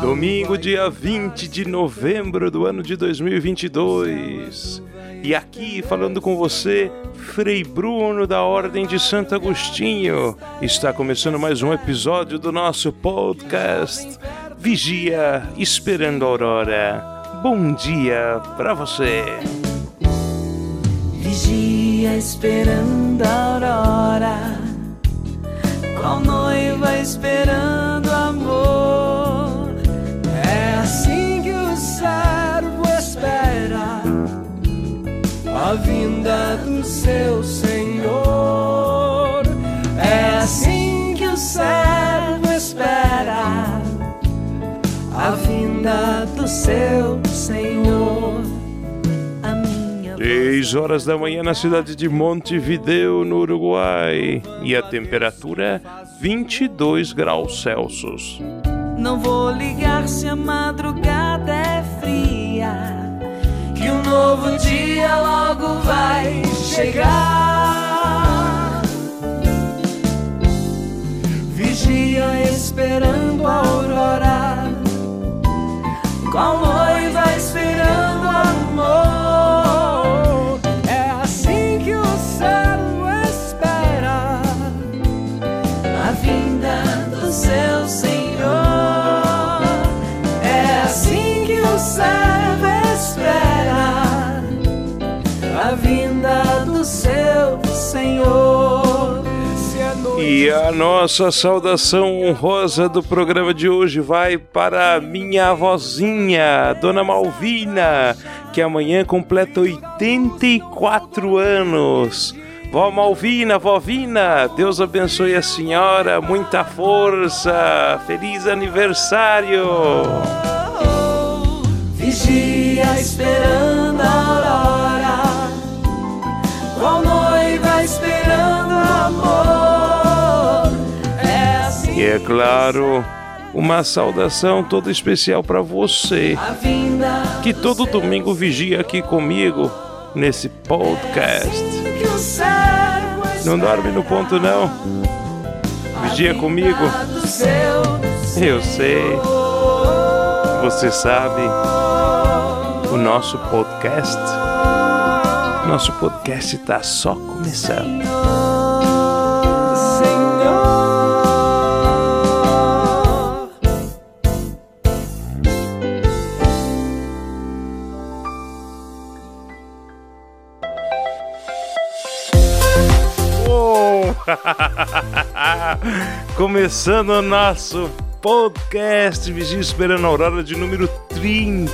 Domingo, dia 20 de novembro do ano de 2022. E aqui falando com você, Frei Bruno da Ordem de Santo Agostinho. Está começando mais um episódio do nosso podcast Vigia Esperando a Aurora. Bom dia para você. Vigia esperando a aurora, qual noiva esperando amor. É assim que o servo espera a vinda do seu Senhor. É assim que o servo espera a vinda do seu Senhor. 6 horas da manhã na cidade de Montevideo, no Uruguai. E a temperatura 22 graus Celsius. Não vou ligar se a madrugada é fria, que um novo dia logo vai chegar. Vigia esperando a aurora, qual E a nossa saudação honrosa do programa de hoje vai para minha avózinha, Dona Malvina, que amanhã completa 84 anos. Vó Malvina, vovina, Deus abençoe a senhora, muita força, feliz aniversário! Vigia esperando é claro, uma saudação toda especial para você, que todo domingo vigia aqui comigo nesse podcast. Não dorme no ponto não. Vigia comigo. Eu sei, você sabe. O nosso podcast, nosso podcast tá só começando. Começando o nosso podcast Vigia Esperando a Aurora de número 30.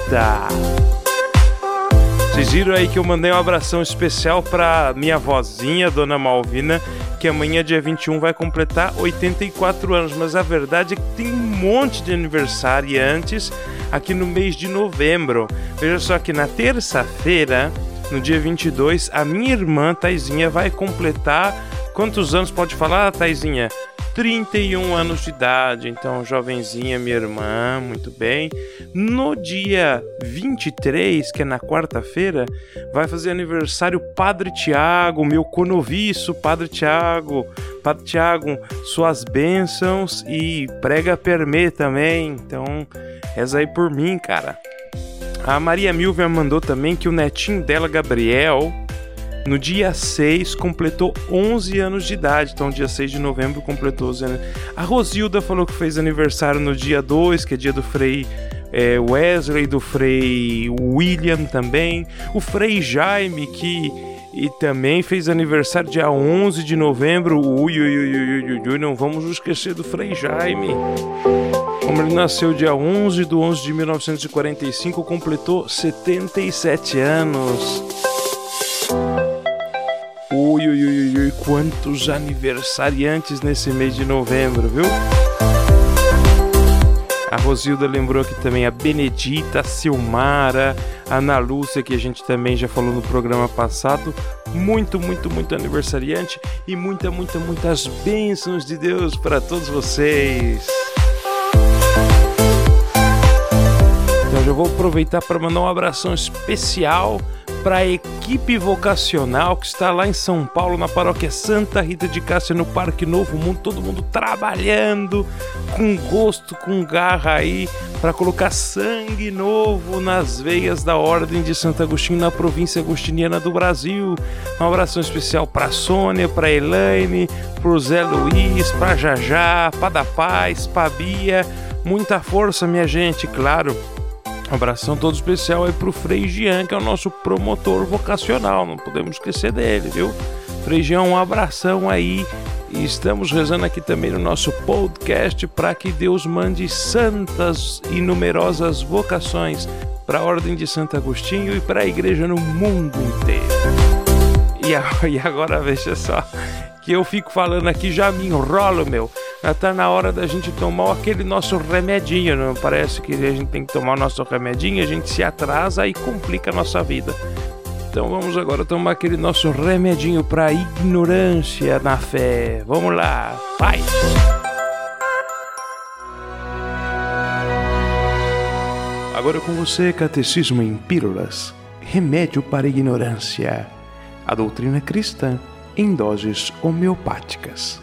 Vocês viram aí que eu mandei um abração especial pra minha vozinha, Dona Malvina, que amanhã, dia 21, vai completar 84 anos. Mas a verdade é que tem um monte de aniversariantes aqui no mês de novembro. Veja só que na terça-feira, no dia 22, a minha irmã Taizinha vai completar. Quantos anos pode falar, Taizinha? 31 anos de idade, então jovenzinha, minha irmã, muito bem. No dia 23, que é na quarta-feira, vai fazer aniversário Padre Tiago, meu conoviço, Padre Tiago. Padre Tiago, suas bênçãos e prega permê também. Então, reza aí por mim, cara. A Maria Milvia mandou também que o netinho dela, Gabriel, no dia 6 completou 11 anos de idade. Então, dia 6 de novembro completou 11 anos. A Rosilda falou que fez aniversário no dia 2, que é dia do Frei é, Wesley, do Frei William também. O Frei Jaime, que e também fez aniversário dia 11 de novembro. Ui, ui, ui, ui, ui, ui, não vamos esquecer do Frei Jaime. Como ele nasceu dia 11 de 11 de 1945, completou 77 anos. Quantos aniversariantes nesse mês de novembro, viu? A Rosilda lembrou aqui também a Benedita, a Silmara, a Ana Lúcia, que a gente também já falou no programa passado. Muito, muito, muito aniversariante e muita, muita, muitas bênçãos de Deus para todos vocês. Então já vou aproveitar para mandar um abração especial para a equipe vocacional que está lá em São Paulo, na paróquia Santa Rita de Cássia, no Parque Novo Mundo, todo mundo trabalhando com gosto, com garra aí, para colocar sangue novo nas veias da Ordem de Santo Agostinho na província agostiniana do Brasil. Um abração especial para Sônia, para Elaine, para Zé Luiz, para Jajá, para da Paz, para Bia. Muita força, minha gente, claro um abração todo especial aí pro Frei Jean, que é o nosso promotor vocacional, não podemos esquecer dele, viu? Frei Jean, um abração aí. E estamos rezando aqui também no nosso podcast para que Deus mande santas e numerosas vocações para a Ordem de Santo Agostinho e para a igreja no mundo inteiro. E agora veja só, que eu fico falando aqui já me enrolo, meu. Já tá na hora da gente tomar aquele nosso remedinho, não parece que a gente tem que tomar o nosso remedinho, a gente se atrasa e complica a nossa vida. Então vamos agora tomar aquele nosso remedinho para ignorância na fé. Vamos lá, vai! Agora com você, Catecismo em Pílulas Remédio para a Ignorância. A doutrina cristã em doses homeopáticas.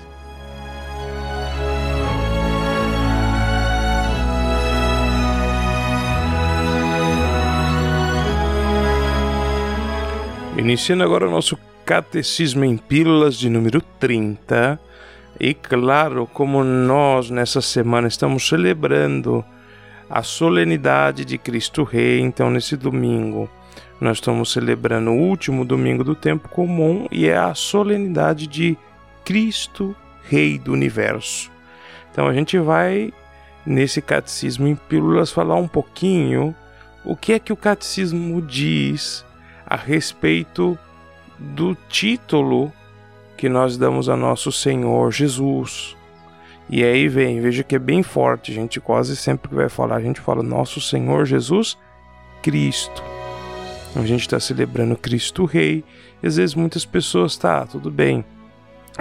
Iniciando agora o nosso Catecismo em Pílulas de número 30. E claro, como nós nessa semana estamos celebrando a solenidade de Cristo Rei, então nesse domingo nós estamos celebrando o último domingo do tempo comum e é a solenidade de Cristo Rei do Universo. Então a gente vai nesse catecismo em pílulas falar um pouquinho o que é que o catecismo diz a respeito do título que nós damos a nosso Senhor Jesus. E aí vem, veja que é bem forte, a gente quase sempre que vai falar, a gente fala nosso Senhor Jesus Cristo. A gente está celebrando Cristo Rei, e às vezes muitas pessoas, tá, tudo bem,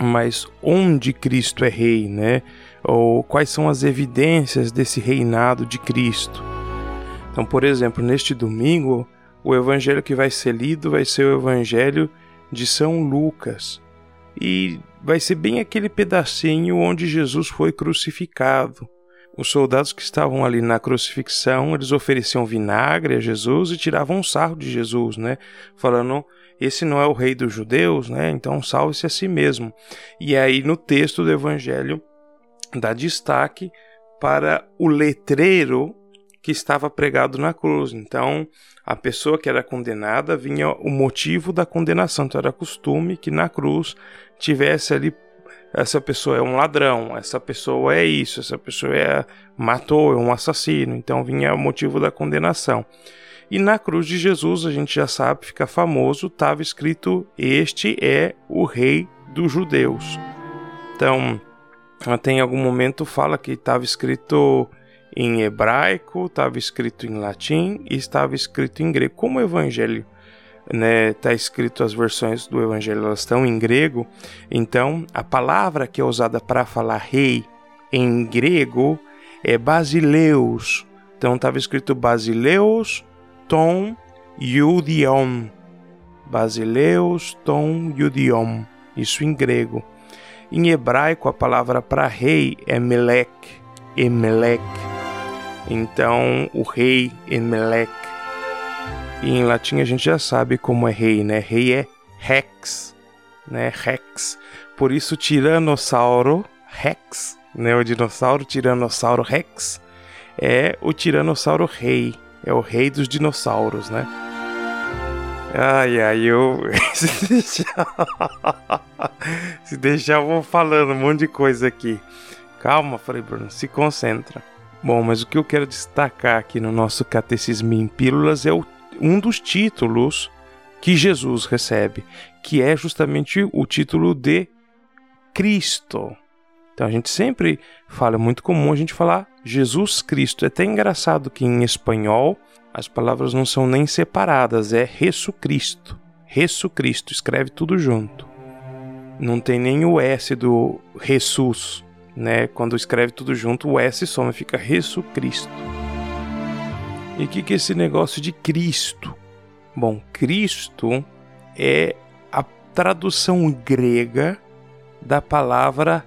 mas onde Cristo é Rei, né? Ou quais são as evidências desse reinado de Cristo? Então, por exemplo, neste domingo, o evangelho que vai ser lido vai ser o evangelho de São Lucas. E vai ser bem aquele pedacinho onde Jesus foi crucificado. Os soldados que estavam ali na crucifixão, eles ofereciam vinagre a Jesus e tiravam um sarro de Jesus, né? Falando, esse não é o rei dos judeus, né? Então salve-se a si mesmo. E aí no texto do evangelho dá destaque para o letreiro que estava pregado na cruz. Então, a pessoa que era condenada vinha o motivo da condenação. Então, era costume que na cruz tivesse ali essa pessoa é um ladrão, essa pessoa é isso, essa pessoa é matou, é um assassino. Então vinha o motivo da condenação. E na cruz de Jesus, a gente já sabe, fica famoso, estava escrito: Este é o Rei dos Judeus. Então, até em algum momento fala que estava escrito em hebraico, estava escrito em latim e estava escrito em grego. Como o evangelho né, tá escrito as versões do evangelho elas estão em grego, então a palavra que é usada para falar rei em grego é basileus. Então estava escrito basileus ton iudion. Basileus ton iudion. Isso em grego. Em hebraico a palavra para rei é melek, emelek. Então, o rei Emelec. E em latim a gente já sabe como é rei, né? Rei é Rex, né? Rex. Por isso, Tiranossauro Rex, né? O dinossauro Tiranossauro Rex é o Tiranossauro Rei. É o rei dos dinossauros, né? Ai, ai, eu. Se deixar... Se deixar, eu vou falando um monte de coisa aqui. Calma, Frei Bruno, se concentra. Bom, mas o que eu quero destacar aqui no nosso Catecismo em Pílulas é o, um dos títulos que Jesus recebe, que é justamente o título de Cristo. Então a gente sempre fala, é muito comum a gente falar Jesus Cristo. É até engraçado que em espanhol as palavras não são nem separadas, é Jesu Cristo. Jesu Cristo, escreve tudo junto. Não tem nem o S do Jesus, né? Quando escreve tudo junto, o S soma, fica Jesu Cristo. E o que, que é esse negócio de Cristo? Bom, Cristo é a tradução grega da palavra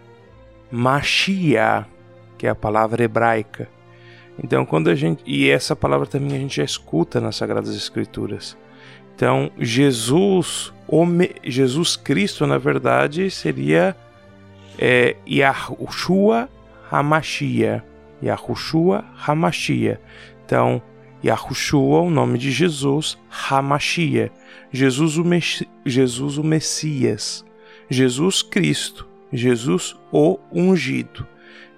Machia, que é a palavra hebraica. Então, quando a gente. E essa palavra também a gente já escuta nas Sagradas Escrituras. Então, Jesus, Jesus Cristo, na verdade, seria é, Yahushua Hamashia. Yahushua Hamashia. Então, Yahushua, o nome de Jesus, Hamashia. Jesus o, Jesus o Messias. Jesus Cristo. Jesus o ungido.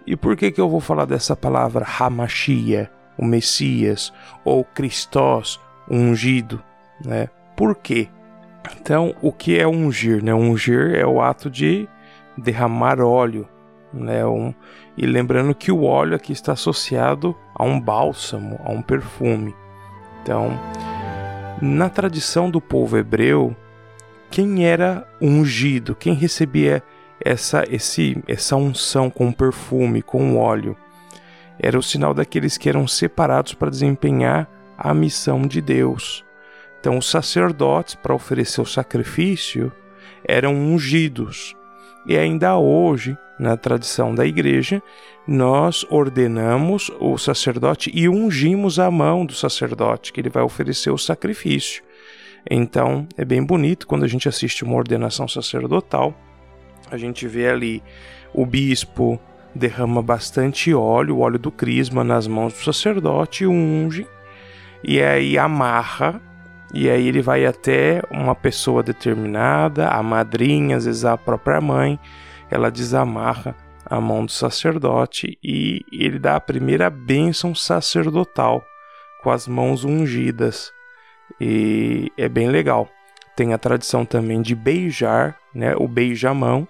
E por que, que eu vou falar dessa palavra Hamashia, o Messias, ou Christos, o ungido? Né? Por quê? Então, o que é ungir? Né? Ungir é o ato de derramar óleo. Né? Um, e lembrando que o óleo aqui está associado a um bálsamo, a um perfume. Então, na tradição do povo hebreu, quem era ungido, quem recebia essa, esse, essa unção com perfume, com óleo, era o sinal daqueles que eram separados para desempenhar a missão de Deus. Então, os sacerdotes, para oferecer o sacrifício, eram ungidos. E ainda hoje, na tradição da igreja, nós ordenamos o sacerdote e ungimos a mão do sacerdote, que ele vai oferecer o sacrifício. Então, é bem bonito quando a gente assiste uma ordenação sacerdotal. A gente vê ali o bispo derrama bastante óleo, o óleo do crisma, nas mãos do sacerdote, unge, e aí amarra e aí ele vai até uma pessoa determinada, a madrinha, às vezes a própria mãe, ela desamarra a mão do sacerdote e ele dá a primeira bênção sacerdotal com as mãos ungidas. E é bem legal. Tem a tradição também de beijar, né, o beijamão,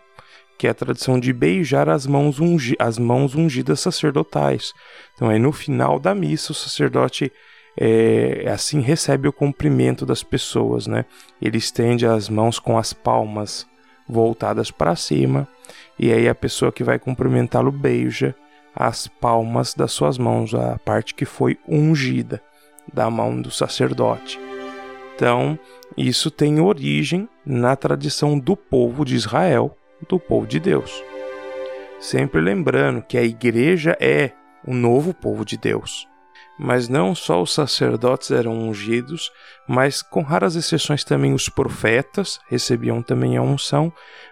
que é a tradição de beijar as mãos, ungi as mãos ungidas sacerdotais. Então aí no final da missa o sacerdote é, assim recebe o cumprimento das pessoas, né? Ele estende as mãos com as palmas voltadas para cima e aí a pessoa que vai cumprimentá-lo beija as palmas das suas mãos, a parte que foi ungida da mão do sacerdote. Então, isso tem origem na tradição do povo de Israel, do povo de Deus. Sempre lembrando que a igreja é o novo povo de Deus. Mas não só os sacerdotes eram ungidos, mas com raras exceções também os profetas recebiam também a unção,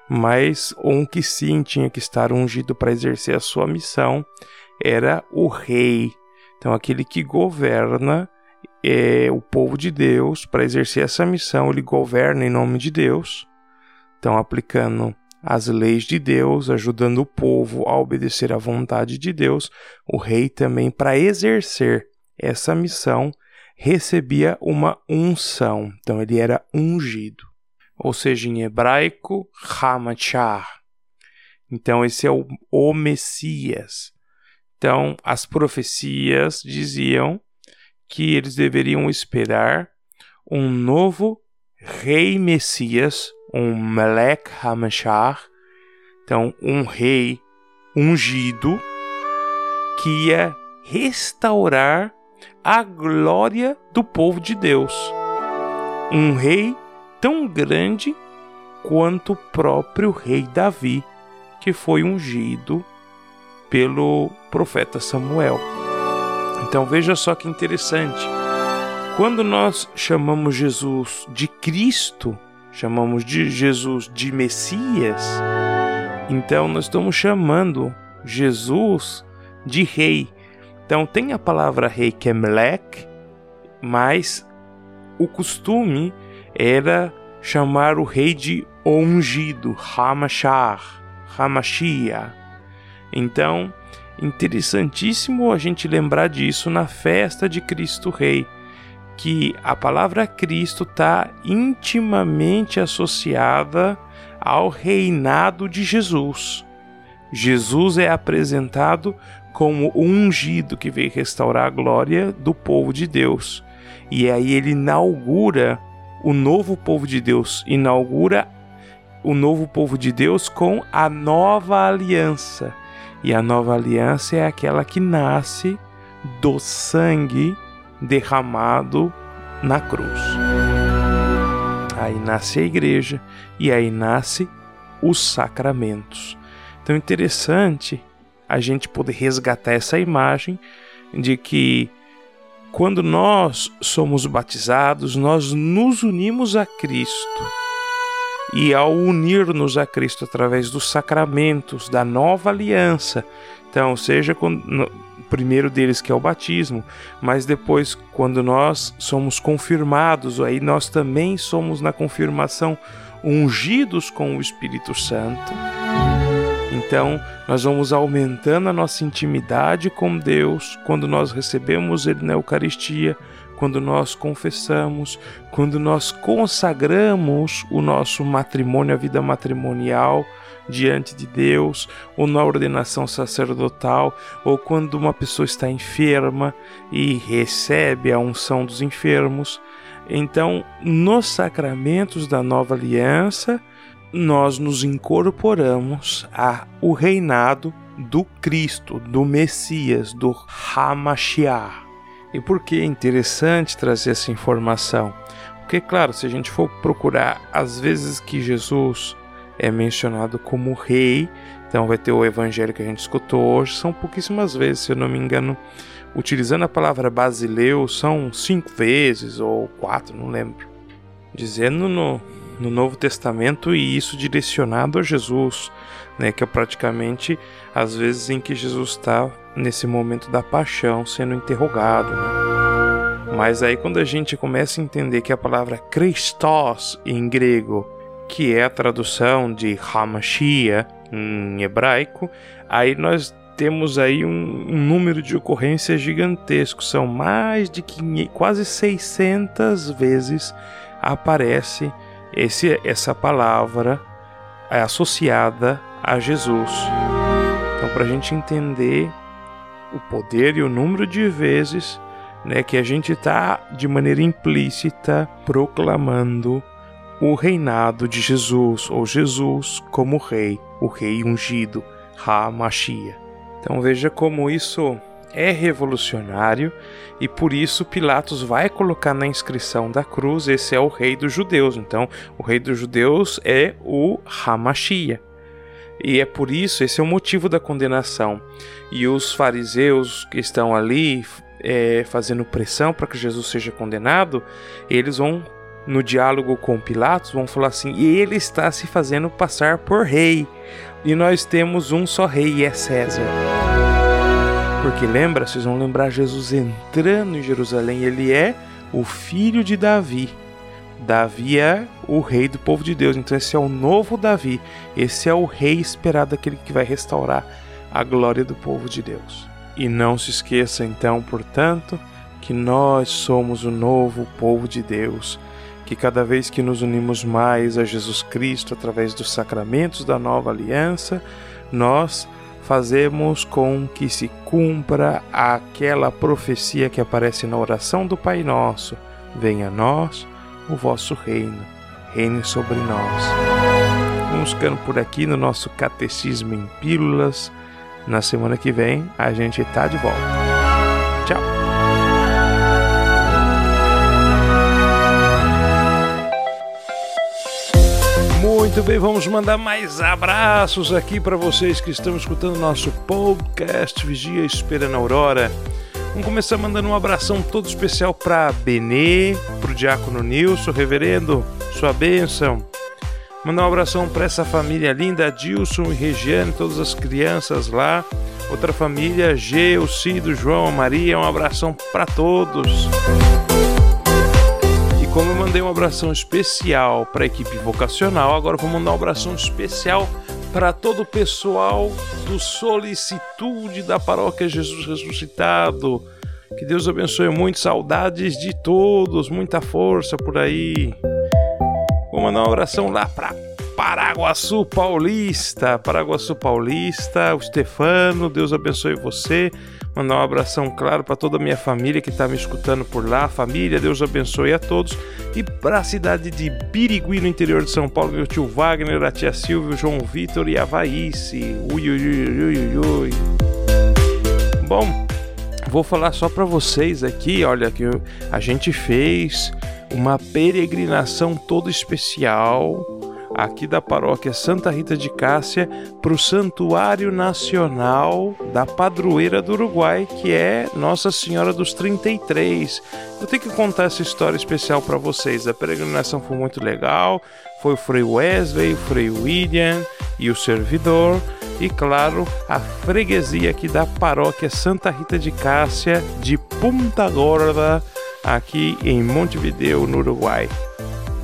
mas um que sim tinha que estar ungido para exercer a sua missão era o rei. Então aquele que governa é o povo de Deus para exercer essa missão, ele governa em nome de Deus. Então aplicando as leis de Deus, ajudando o povo a obedecer à vontade de Deus, o rei também para exercer essa missão recebia uma unção, então ele era ungido. Ou seja, em hebraico, Hamachar. Então esse é o, o Messias. Então as profecias diziam que eles deveriam esperar um novo rei Messias, um Melech Hamachar, então um rei ungido que ia restaurar a glória do povo de Deus. Um rei tão grande quanto o próprio rei Davi, que foi ungido pelo profeta Samuel. Então veja só que interessante. Quando nós chamamos Jesus de Cristo, chamamos de Jesus de Messias, então nós estamos chamando Jesus de rei. Então tem a palavra rei que é mas o costume era chamar o rei de ungido, Hamashar, Hamashia. Então, interessantíssimo a gente lembrar disso na festa de Cristo Rei, que a palavra Cristo está intimamente associada ao reinado de Jesus. Jesus é apresentado como o ungido que veio restaurar a glória do povo de Deus. E aí ele inaugura o novo povo de Deus, inaugura o novo povo de Deus com a nova aliança. E a nova aliança é aquela que nasce do sangue derramado na cruz. Aí nasce a igreja e aí nasce os sacramentos. Então interessante a gente poder resgatar essa imagem de que quando nós somos batizados, nós nos unimos a Cristo. E ao unir-nos a Cristo através dos sacramentos da nova aliança, então, seja quando, o primeiro deles que é o batismo, mas depois quando nós somos confirmados, aí nós também somos na confirmação ungidos com o Espírito Santo. Então, nós vamos aumentando a nossa intimidade com Deus quando nós recebemos Ele na Eucaristia, quando nós confessamos, quando nós consagramos o nosso matrimônio, a vida matrimonial diante de Deus, ou na ordenação sacerdotal, ou quando uma pessoa está enferma e recebe a unção dos enfermos. Então, nos sacramentos da nova aliança, nós nos incorporamos ao reinado do Cristo, do Messias, do Hamashiach. E por que é interessante trazer essa informação? Porque, claro, se a gente for procurar as vezes que Jesus é mencionado como rei, então vai ter o evangelho que a gente escutou hoje, são pouquíssimas vezes, se eu não me engano, utilizando a palavra basileu, são cinco vezes ou quatro, não lembro. Dizendo no, no Novo Testamento e isso direcionado a Jesus, né, que é praticamente as vezes em que Jesus está nesse momento da paixão sendo interrogado. Né? Mas aí quando a gente começa a entender que a palavra Christos em grego, que é a tradução de Hamashia em hebraico, aí nós temos aí um, um, número de ocorrências gigantesco, são mais de 500, quase 600 vezes aparece esse, essa palavra é associada a Jesus. Então, para a gente entender o poder e o número de vezes né, que a gente está de maneira implícita proclamando o reinado de Jesus, ou Jesus como rei, o rei ungido, Ha-Mashia. Então veja como isso é revolucionário e por isso Pilatos vai colocar na inscrição da cruz esse é o rei dos judeus. Então, o rei dos judeus é o Hamashia. E é por isso, esse é o motivo da condenação. E os fariseus que estão ali é, fazendo pressão para que Jesus seja condenado, eles vão, no diálogo com Pilatos, vão falar assim: e ele está se fazendo passar por rei. E nós temos um só rei, e é César. Porque lembra, vocês vão lembrar Jesus entrando em Jerusalém, ele é o filho de Davi. Davi é o rei do povo de Deus, então esse é o novo Davi, esse é o rei esperado, aquele que vai restaurar a glória do povo de Deus. E não se esqueça então, portanto, que nós somos o novo povo de Deus, que cada vez que nos unimos mais a Jesus Cristo através dos sacramentos da nova aliança, nós fazemos com que se cumpra aquela profecia que aparece na oração do Pai Nosso: Venha a nós o vosso reino, reine sobre nós. Vamos ficando por aqui no nosso Catecismo em Pílulas. Na semana que vem a gente está de volta. Muito bem, vamos mandar mais abraços aqui para vocês que estão escutando nosso podcast Vigia Esperando a Aurora. Vamos começar mandando um abração todo especial para Benê, para o Diácono Nilson, Reverendo, sua bênção. Mandar um abração para essa família linda, Dilson e Regiane, todas as crianças lá. Outra família, G, o Cido, João, a Maria, um abração para todos. Mandei um abração especial para a equipe vocacional, agora vou mandar um abração especial para todo o pessoal do Solicitude da Paróquia Jesus Ressuscitado. Que Deus abençoe muito, saudades de todos, muita força por aí. Vou mandar um abração lá para Paraguaçu Paulista, Paraguaçu Paulista, o Stefano, Deus abençoe você. Mandar um abração, claro, para toda a minha família que está me escutando por lá. Família, Deus abençoe a todos. E para a cidade de Birigui, no interior de São Paulo, meu tio Wagner, a tia Silvia, o João Vitor e a Vaíce. Ui, ui, ui, ui, ui. Bom, vou falar só para vocês aqui, olha, que a gente fez uma peregrinação toda especial aqui da paróquia Santa Rita de Cássia para o Santuário Nacional da Padroeira do Uruguai, que é Nossa Senhora dos 33. Eu tenho que contar essa história especial para vocês. A peregrinação foi muito legal. Foi o Frei Wesley, o Frei William e o servidor. E claro, a freguesia aqui da paróquia Santa Rita de Cássia de Punta Gorda, aqui em Montevideo, no Uruguai.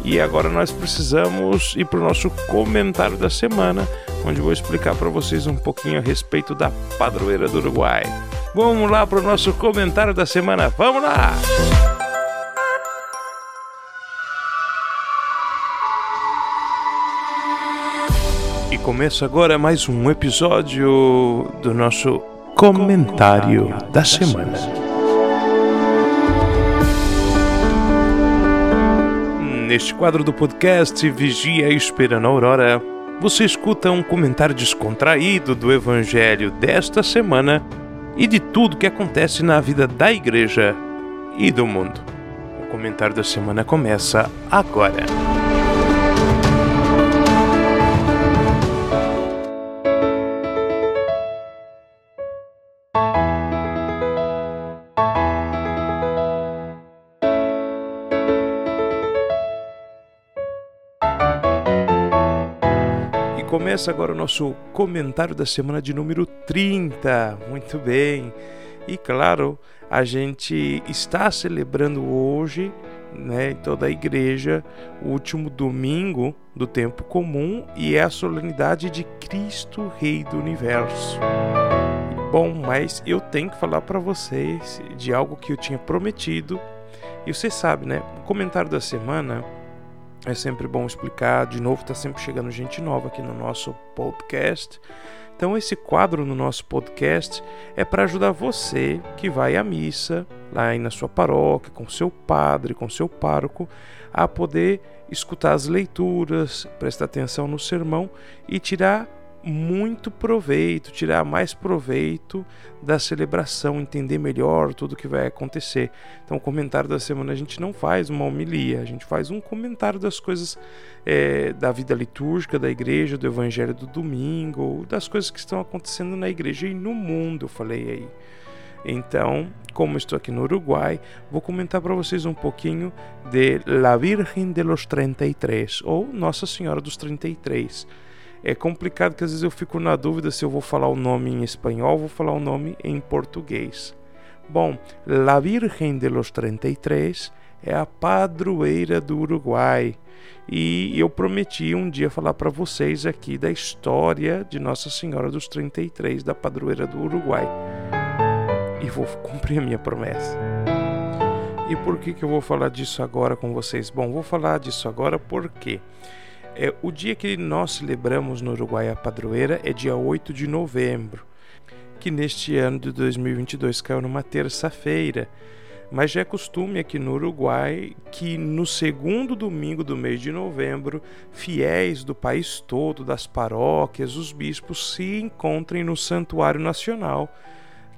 E agora nós precisamos ir para o nosso comentário da semana, onde vou explicar para vocês um pouquinho a respeito da padroeira do Uruguai. Vamos lá para o nosso comentário da semana, vamos lá! E começa agora mais um episódio do nosso comentário da semana. Neste quadro do podcast Vigia Esperando a Aurora, você escuta um comentário descontraído do Evangelho desta semana e de tudo que acontece na vida da igreja e do mundo. O comentário da semana começa agora. Começa agora o nosso comentário da semana de número 30. Muito bem. E claro, a gente está celebrando hoje, né, em toda a igreja, o último domingo do tempo comum e é a solenidade de Cristo Rei do Universo. Bom, mas eu tenho que falar para vocês de algo que eu tinha prometido. E você sabe, né? O comentário da semana é sempre bom explicar. De novo, está sempre chegando gente nova aqui no nosso podcast. Então, esse quadro no nosso podcast é para ajudar você que vai à missa, lá aí na sua paróquia, com seu padre, com seu pároco, a poder escutar as leituras, prestar atenção no sermão e tirar muito proveito, tirar mais proveito da celebração, entender melhor tudo que vai acontecer. Então, o comentário da semana a gente não faz uma homilia, a gente faz um comentário das coisas é, da vida litúrgica da igreja, do evangelho do domingo, das coisas que estão acontecendo na igreja e no mundo, eu falei aí. Então, como estou aqui no Uruguai, vou comentar para vocês um pouquinho de La Virgen de los 33, ou Nossa Senhora dos 33 é complicado que às vezes eu fico na dúvida se eu vou falar o nome em espanhol ou vou falar o nome em português. Bom, La Virgen de los 33 é a padroeira do Uruguai. E eu prometi um dia falar para vocês aqui da história de Nossa Senhora dos 33 da padroeira do Uruguai. E vou cumprir a minha promessa. E por que, que eu vou falar disso agora com vocês? Bom, vou falar disso agora porque é, o dia que nós celebramos no Uruguai a padroeira é dia 8 de novembro, que neste ano de 2022 caiu numa terça-feira. Mas já é costume aqui no Uruguai que no segundo domingo do mês de novembro, fiéis do país todo, das paróquias, os bispos se encontrem no Santuário Nacional,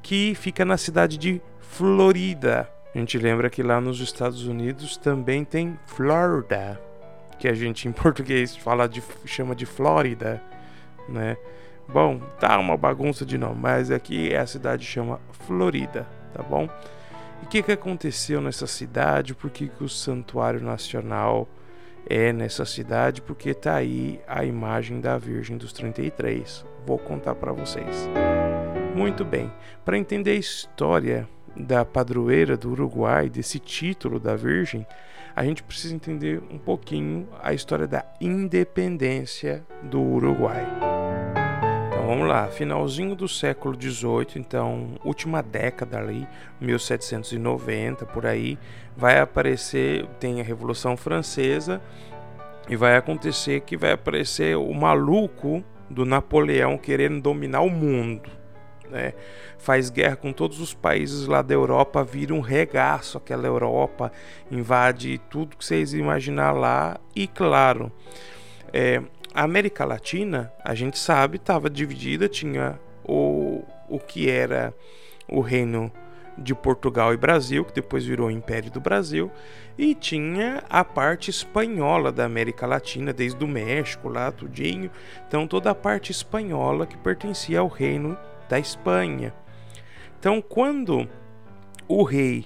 que fica na cidade de Florida. A gente lembra que lá nos Estados Unidos também tem Florida que a gente em português fala de, chama de Flórida, né? Bom, tá uma bagunça de nome, mas aqui a cidade chama Florida, tá bom? E o que, que aconteceu nessa cidade? Por que, que o Santuário Nacional é nessa cidade? Porque tá aí a imagem da Virgem dos 33. Vou contar para vocês. Muito bem, para entender a história da padroeira do Uruguai, desse título da Virgem, a gente precisa entender um pouquinho a história da independência do Uruguai. Então vamos lá, finalzinho do século XVIII, então última década ali, 1790 por aí, vai aparecer, tem a Revolução Francesa E vai acontecer que vai aparecer o maluco do Napoleão querendo dominar o mundo. Né? Faz guerra com todos os países lá da Europa, vira um regaço aquela Europa, invade tudo que vocês imaginar lá. E claro, é, a América Latina, a gente sabe, estava dividida, tinha o, o que era o reino de Portugal e Brasil, que depois virou o Império do Brasil, e tinha a parte espanhola da América Latina, desde o México lá, tudinho. Então toda a parte espanhola que pertencia ao reino da Espanha. Então quando o rei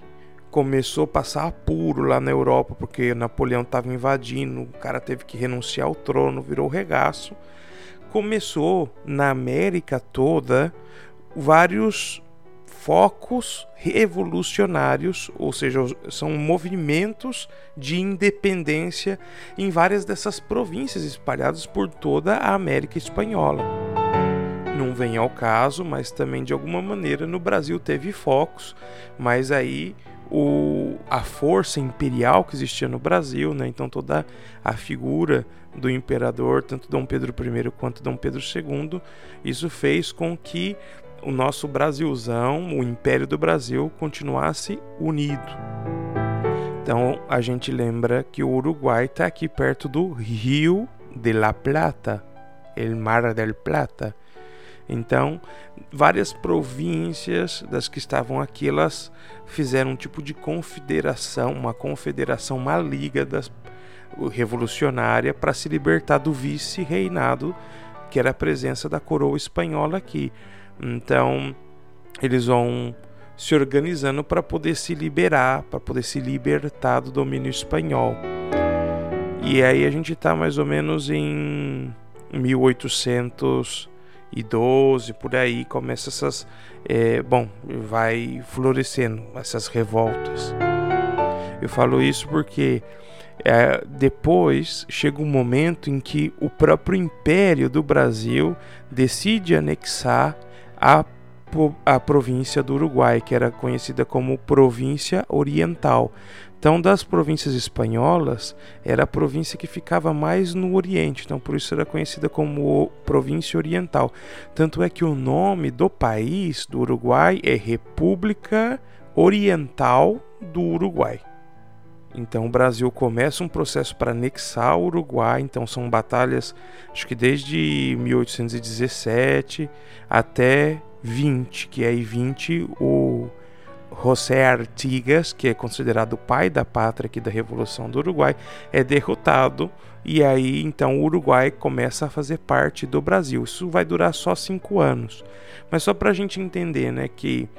começou a passar apuro lá na Europa, porque Napoleão estava invadindo, o cara teve que renunciar ao trono, virou regaço. Começou na América toda vários focos revolucionários, ou seja, são movimentos de independência em várias dessas províncias espalhadas por toda a América Espanhola. Não vem ao caso, mas também de alguma maneira no Brasil teve focos, mas aí o, a força imperial que existia no Brasil, né? então toda a figura do imperador, tanto Dom Pedro I quanto Dom Pedro II, isso fez com que o nosso Brasilzão, o Império do Brasil, continuasse unido. Então a gente lembra que o Uruguai está aqui perto do Rio de la Plata, El Mar del Plata. Então, várias províncias das que estavam aqui, elas fizeram um tipo de confederação, uma confederação, uma liga das, revolucionária para se libertar do vice-reinado, que era a presença da coroa espanhola aqui. Então, eles vão se organizando para poder se liberar, para poder se libertar do domínio espanhol. E aí a gente está mais ou menos em 1812 por aí começa essas, é, bom, vai florescendo essas revoltas. Eu falo isso porque é, depois chega um momento em que o próprio Império do Brasil decide anexar a, a província do Uruguai, que era conhecida como Província Oriental. Então, das províncias espanholas, era a província que ficava mais no Oriente, então por isso era conhecida como Província Oriental. Tanto é que o nome do país, do Uruguai, é República Oriental do Uruguai. Então o Brasil começa um processo para anexar o Uruguai, então são batalhas, acho que desde 1817 até 20, que aí 20 o José Artigas, que é considerado o pai da pátria aqui da Revolução do Uruguai, é derrotado e aí então o Uruguai começa a fazer parte do Brasil. Isso vai durar só cinco anos, mas só para a gente entender, né, que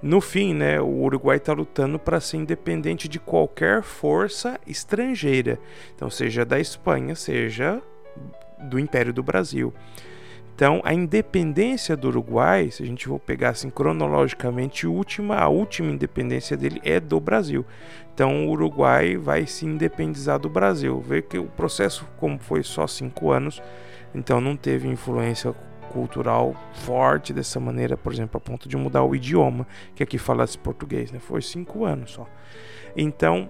no fim, né, o Uruguai está lutando para ser independente de qualquer força estrangeira, então seja da Espanha, seja do Império do Brasil. Então, a independência do Uruguai, se a gente for pegar assim cronologicamente, última, a última independência dele é do Brasil. Então, o Uruguai vai se independizar do Brasil. Vê que o processo, como foi só cinco anos, então não teve influência cultural forte dessa maneira, por exemplo, a ponto de mudar o idioma, que aqui fala-se português, né? Foi cinco anos só. Então,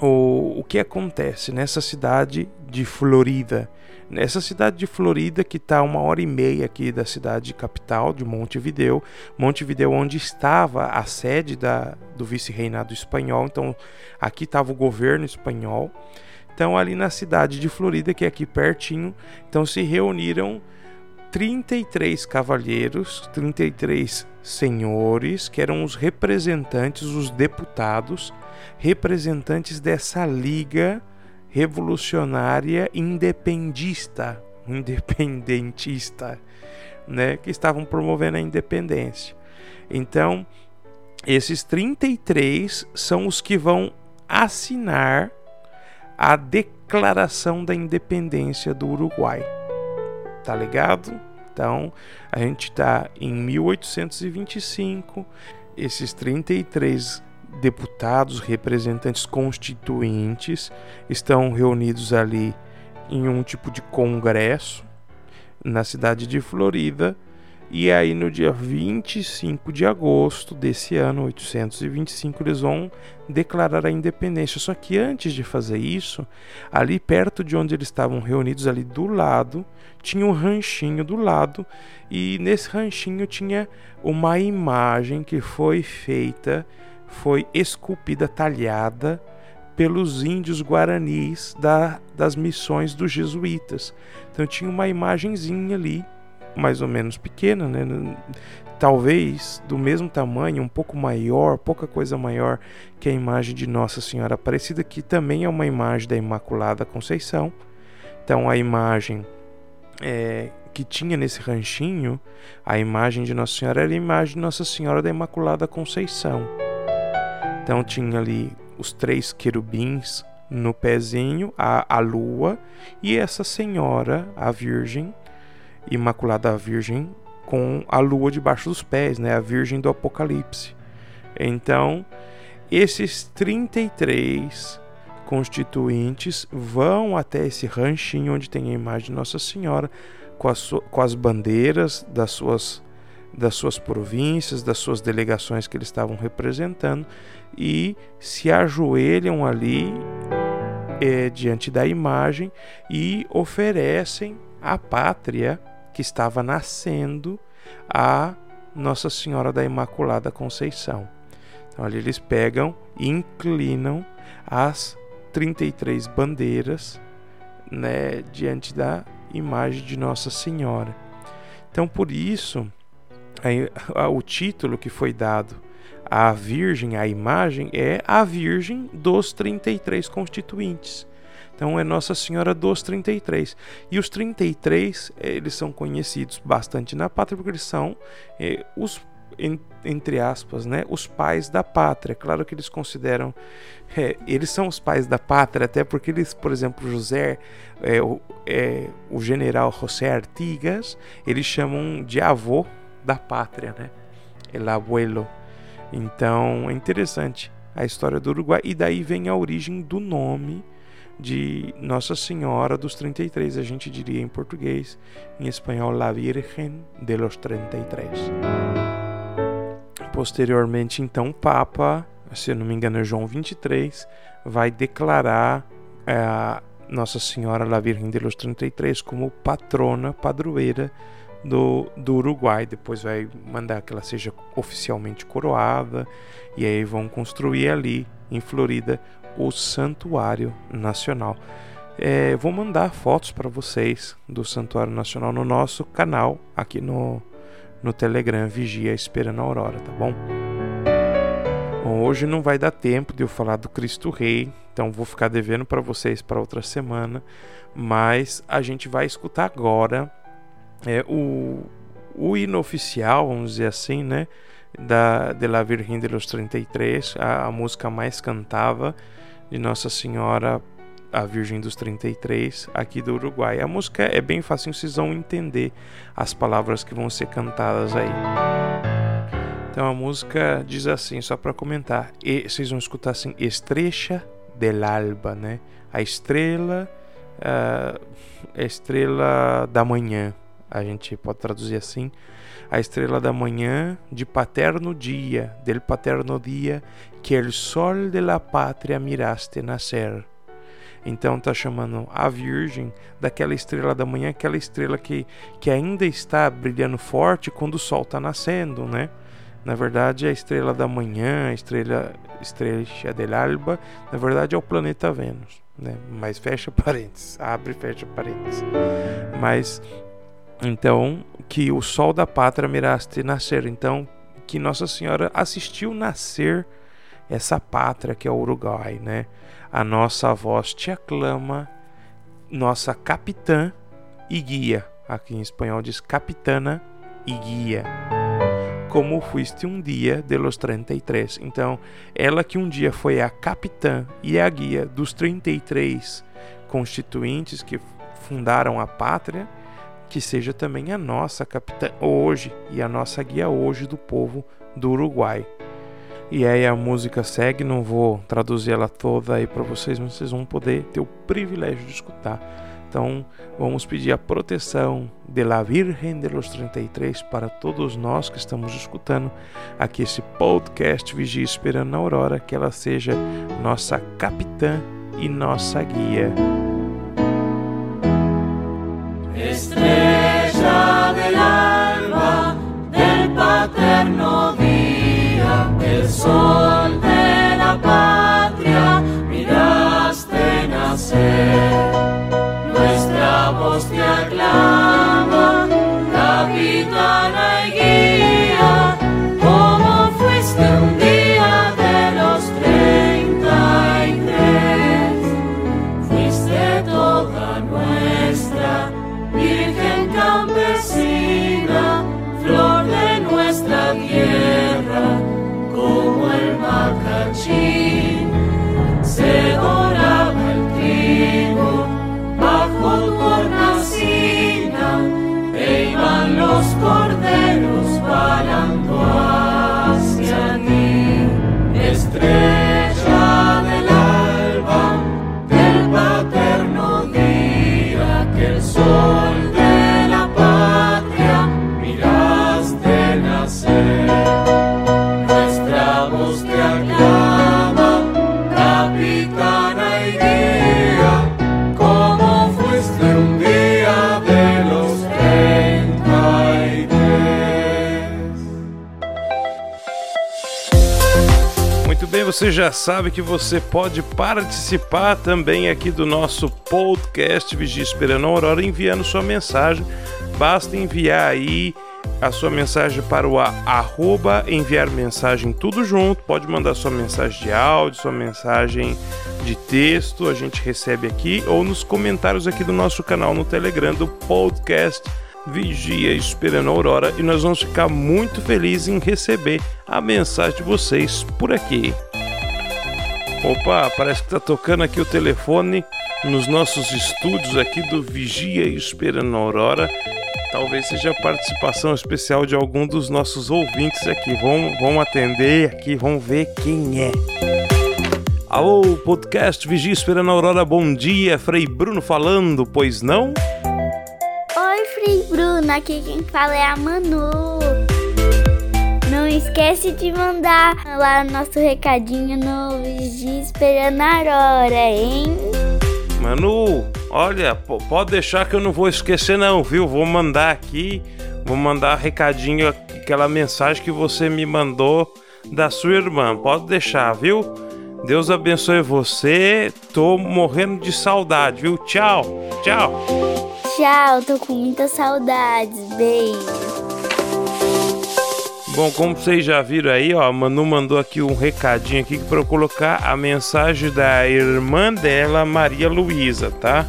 o, o que acontece nessa cidade de Florida? Nessa cidade de Florida, que está uma hora e meia aqui da cidade capital de Montevideo, Montevideo onde estava a sede da, do vice-reinado espanhol, então aqui estava o governo espanhol. Então, ali na cidade de Florida, que é aqui pertinho, então se reuniram 33 cavalheiros, 33 senhores, que eram os representantes, os deputados, representantes dessa liga revolucionária independista, independentista, né, que estavam promovendo a independência. Então, esses 33 são os que vão assinar a Declaração da Independência do Uruguai tá ligado? Então, a gente está em 1825, esses 33 deputados, representantes constituintes estão reunidos ali em um tipo de congresso na cidade de Florida E aí no dia 25 de agosto desse ano, 825, eles vão declarar a independência. Só que antes de fazer isso, ali perto de onde eles estavam reunidos, ali do lado, tinha um ranchinho do lado, e nesse ranchinho tinha uma imagem que foi feita, foi esculpida, talhada pelos índios guaranis da, das missões dos jesuítas. Então tinha uma imagenzinha ali mais ou menos pequena, né? talvez do mesmo tamanho, um pouco maior, pouca coisa maior que a imagem de Nossa Senhora Aparecida, que também é uma imagem da Imaculada Conceição. Então a imagem é, que tinha nesse ranchinho, a imagem de Nossa Senhora era a imagem de Nossa Senhora da Imaculada Conceição. Então tinha ali os três querubins no pezinho, a, a lua e essa senhora, a Virgem, Imaculada Virgem com a lua debaixo dos pés, né? A Virgem do Apocalipse. Então, esses 33 constituintes vão até esse ranchinho onde tem a imagem de Nossa Senhora com as, com as bandeiras das suas das suas províncias, das suas delegações que eles estavam representando e se ajoelham ali é, diante da imagem e oferecem à pátria que estava nascendo a Nossa Senhora da Imaculada Conceição. Então ali eles pegam e inclinam as 33 bandeiras né, diante da imagem de Nossa Senhora. Então por isso o título que foi dado à Virgem, à imagem, é a Virgem dos 33 constituintes. Então é Nossa Senhora dos 33. E os 33, eles são conhecidos bastante na pátria porque eles são eh, os entre aspas, né, os pais da pátria. Claro que eles consideram, é, eles são os pais da pátria, até porque eles, por exemplo, José, é, o, é, o general José Artigas, eles chamam de avô da pátria, né, el abuelo. Então é interessante a história do Uruguai e daí vem a origem do nome de Nossa Senhora dos 33, a gente diria em português, em espanhol, La Virgen de los 33. Posteriormente, então, o Papa, se eu não me engano, é João 23, vai declarar é, Nossa Senhora La Virgen de los 33 como patrona, padroeira do, do Uruguai. Depois vai mandar que ela seja oficialmente coroada e aí vão construir ali em Florida o Santuário Nacional. É, vou mandar fotos para vocês do Santuário Nacional no nosso canal aqui no, no Telegram Vigia Esperando a Aurora, tá bom? bom? Hoje não vai dar tempo de eu falar do Cristo Rei, então vou ficar devendo para vocês para outra semana, mas a gente vai escutar agora é, o, o hino oficial, vamos dizer assim, né? Da, de La Virgen de los 33, a, a música mais cantada de Nossa Senhora, a Virgem dos 33, aqui do Uruguai. A música é bem fácil, vocês vão entender as palavras que vão ser cantadas aí. Então a música diz assim, só para comentar, e vocês vão escutar assim, Estrecha del Alba, né? A estrela, a estrela da manhã, a gente pode traduzir assim a estrela da manhã de paterno dia, del paterno dia, que el sol de la pátria miraste nascer. Então está chamando a Virgem daquela estrela da manhã, aquela estrela que, que ainda está brilhando forte quando o sol está nascendo, né? Na verdade, a estrela da manhã, a estrela estrela del alba, na verdade é o planeta Vênus, né? Mas fecha parênteses, abre e fecha parênteses. Mas então, que o sol da pátria miraste nascer. Então, que Nossa Senhora assistiu nascer essa pátria que é o Uruguai, né? A nossa voz te aclama, nossa capitã e guia. Aqui em espanhol diz capitana e guia. Como fuiste um dia de los 33. Então, ela que um dia foi a capitã e a guia dos 33 constituintes que fundaram a pátria, que seja também a nossa capitã hoje e a nossa guia hoje do povo do Uruguai. E aí a música segue, não vou traduzir ela toda aí para vocês, mas vocês vão poder ter o privilégio de escutar. Então, vamos pedir a proteção de la Virgen de los 33 para todos nós que estamos escutando aqui esse podcast Vigia Esperando na Aurora, que ela seja nossa capitã e nossa guia. Estrella del alba del paterno día, el sol de la patria, miraste nacer. Nuestra voz te aclama, capitana Bajo tu hornacina, e iban los corderos bem, você já sabe que você pode participar também aqui do nosso podcast Vigia Esperando a Aurora enviando sua mensagem. Basta enviar aí a sua mensagem para o arroba enviar mensagem tudo junto. Pode mandar sua mensagem de áudio, sua mensagem de texto, a gente recebe aqui ou nos comentários aqui do nosso canal no Telegram do podcast Vigia Esperando a Aurora e nós vamos ficar muito felizes em receber a mensagem de vocês por aqui. Opa, parece que tá tocando aqui o telefone nos nossos estúdios aqui do Vigia Esperando a Aurora. Talvez seja a participação especial de algum dos nossos ouvintes aqui. Vamos, vamos atender aqui, vamos ver quem é. Alô, podcast Vigia Esperando a Aurora, bom dia, Frei Bruno falando, pois não? Bruno, aqui quem fala é a Manu. Não esquece de mandar lá nosso recadinho no Vigia Esperando a Aurora, hein? Manu, olha, pode deixar que eu não vou esquecer não, viu? Vou mandar aqui, vou mandar recadinho, aquela mensagem que você me mandou da sua irmã. Pode deixar, viu? Deus abençoe você. Tô morrendo de saudade, viu? Tchau, tchau. Tchau, tô com muitas saudades. Beijo. Bom, como vocês já viram aí, ó, a Manu mandou aqui um recadinho aqui para eu colocar a mensagem da irmã dela, Maria Luísa, tá?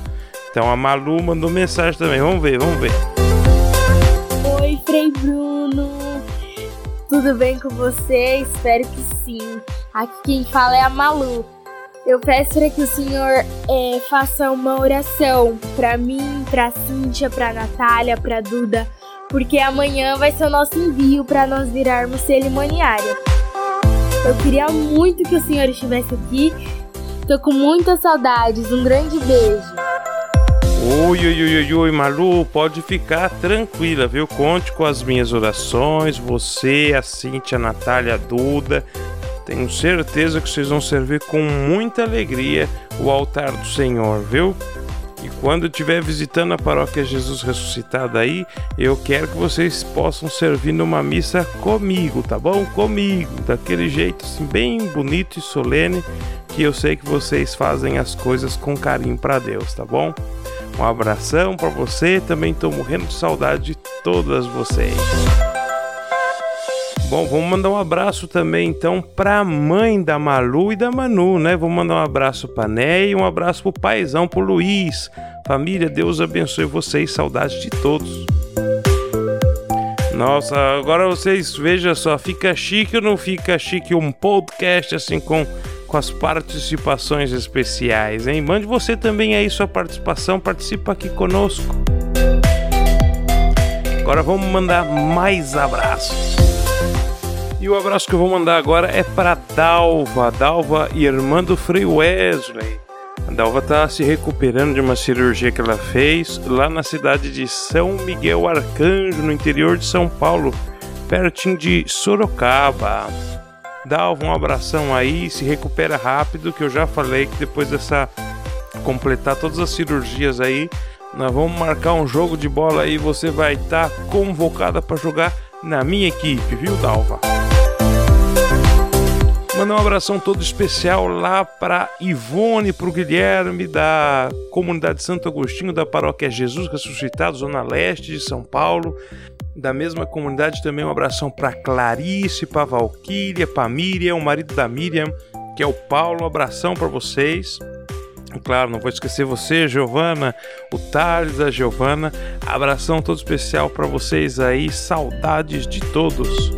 Então a Malu mandou mensagem também. Vamos ver, vamos ver. Oi, Frei Bruno. Tudo bem com você? Espero que sim. Aqui quem fala é a Malu. Eu peço para que o senhor eh, faça uma oração para mim, para Cíntia, para Natália, para Duda, porque amanhã vai ser o nosso envio para nós virarmos cerimoniária. Eu queria muito que o senhor estivesse aqui. Tô com muitas saudades. Um grande beijo. Oi, oi, oi, oi, Malu, pode ficar tranquila, viu? Conte com as minhas orações, você, a Cintia, a Natália, a Duda. Tenho certeza que vocês vão servir com muita alegria o altar do Senhor, viu? E quando estiver visitando a paróquia Jesus Ressuscitado aí, eu quero que vocês possam servir numa missa comigo, tá bom? Comigo, daquele jeito assim, bem bonito e solene, que eu sei que vocês fazem as coisas com carinho para Deus, tá bom? Um abração para você, também tô morrendo de saudade de todas vocês. Bom, vamos mandar um abraço também então pra mãe da Malu e da Manu, né? Vou mandar um abraço pra Né e um abraço pro paizão, pro Luiz. Família, Deus abençoe vocês, saudade de todos. Nossa, agora vocês vejam só, fica chique ou não fica chique um podcast assim com, com as participações especiais, hein? Mande você também aí sua participação, participa aqui conosco. Agora vamos mandar mais abraços. E o abraço que eu vou mandar agora é para Dalva, Dalva, irmã do Frei Wesley. A Dalva tá se recuperando de uma cirurgia que ela fez lá na cidade de São Miguel Arcanjo, no interior de São Paulo, pertinho de Sorocaba. Dalva, um abração aí, se recupera rápido, que eu já falei que depois dessa completar todas as cirurgias aí, nós vamos marcar um jogo de bola aí, você vai estar tá convocada para jogar na minha equipe, viu, Dalva? Mandar um abração todo especial lá para Ivone, para o Guilherme da comunidade Santo Agostinho da paróquia Jesus Ressuscitado, Zona Leste de São Paulo. Da mesma comunidade também um abração para Clarice, para Valquíria, para Miriam, o marido da Miriam, que é o Paulo. Um abração para vocês. Claro, não vou esquecer você, Giovana, o Thales, a Giovana. Abração todo especial para vocês aí. Saudades de todos.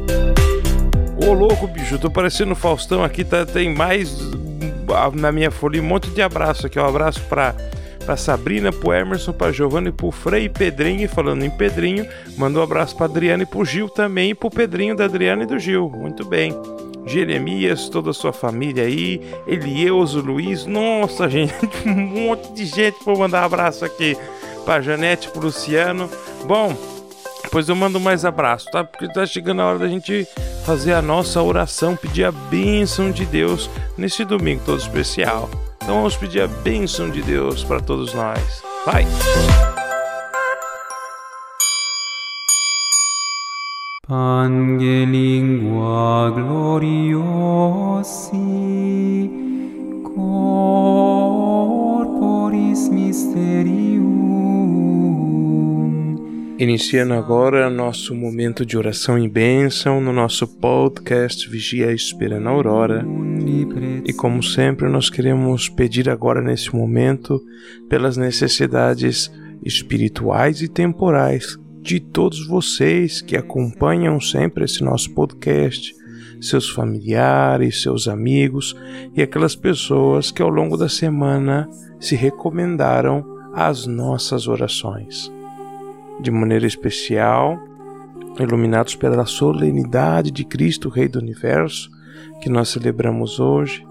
Ô louco, bicho, tô parecendo Faustão aqui, tá, tem mais na minha folha um monte de abraço aqui. Um abraço pra, pra Sabrina, pro Emerson, pra Giovanni, pro Frei Pedrinho. E falando em Pedrinho, mandou um abraço pra Adriana e pro Gil também, e pro Pedrinho da Adriana e do Gil. Muito bem. Jeremias, toda a sua família aí, Elieuso, Luiz, nossa gente, um monte de gente pra mandar um abraço aqui pra Janete, pro Luciano. Bom, depois eu mando mais abraço, tá? Porque tá chegando a hora da gente fazer a nossa oração, pedir a bênção de Deus nesse domingo todo especial. Então vamos pedir a bênção de Deus para todos nós. Vai! Pangelingua gloriosi corporis mysterium Iniciando agora nosso momento de oração e bênção no nosso podcast Vigia Esperando a Aurora. E como sempre, nós queremos pedir agora nesse momento pelas necessidades espirituais e temporais de todos vocês que acompanham sempre esse nosso podcast, seus familiares, seus amigos e aquelas pessoas que ao longo da semana se recomendaram às nossas orações. De maneira especial, iluminados pela solenidade de Cristo, Rei do Universo, que nós celebramos hoje,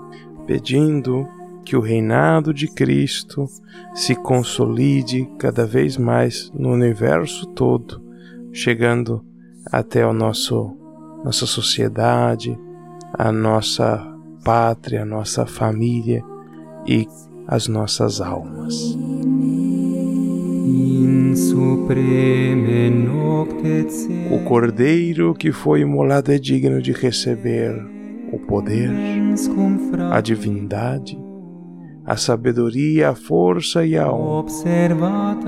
pedindo que o reinado de Cristo se consolide cada vez mais no universo todo, chegando até a nosso, nossa sociedade, a nossa pátria, a nossa família e as nossas almas. O cordeiro que foi imolado é digno de receber o poder, a divindade, a sabedoria, a força e a honra.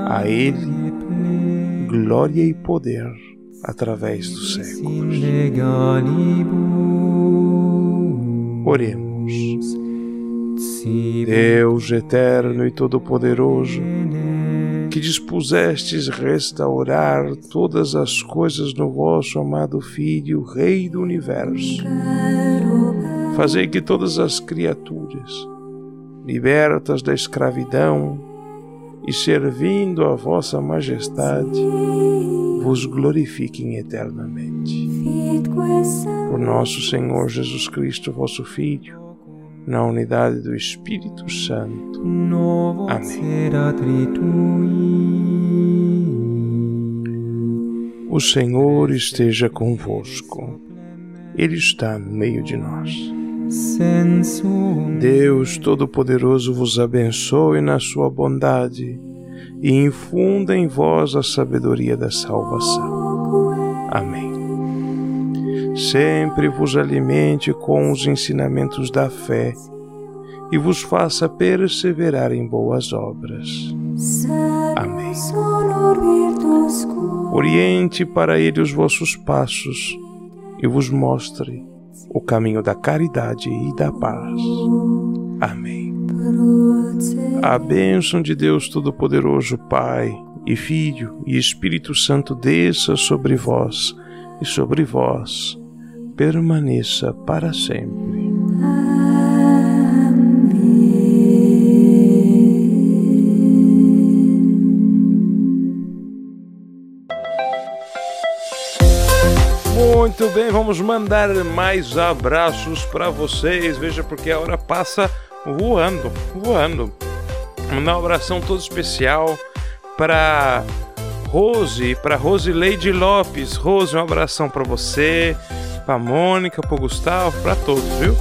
A Ele, glória e poder através dos séculos. Oremos. Deus eterno e todo-poderoso, que dispusestes restaurar todas as coisas no vosso amado Filho, Rei do Universo. Fazei que todas as criaturas, libertas da escravidão e servindo a vossa majestade, vos glorifiquem eternamente. Por nosso Senhor Jesus Cristo, vosso Filho, na unidade do Espírito Santo. Amém. O Senhor esteja convosco, Ele está no meio de nós. Deus Todo-Poderoso vos abençoe na sua bondade e infunda em vós a sabedoria da salvação. Amém sempre vos alimente com os ensinamentos da fé e vos faça perseverar em boas obras. Amém. Oriente para ele os vossos passos e vos mostre o caminho da caridade e da paz. Amém. A bênção de Deus Todo-Poderoso, Pai e Filho e Espírito Santo desça sobre vós e sobre vós permaneça para sempre. Muito bem, vamos mandar mais abraços para vocês. Veja porque a hora passa voando, voando. Mandar um abração todo especial para Rose, para Rose Lady Lopes. Rose, um abração para você, para Mônica, para Gustavo, para todos, viu?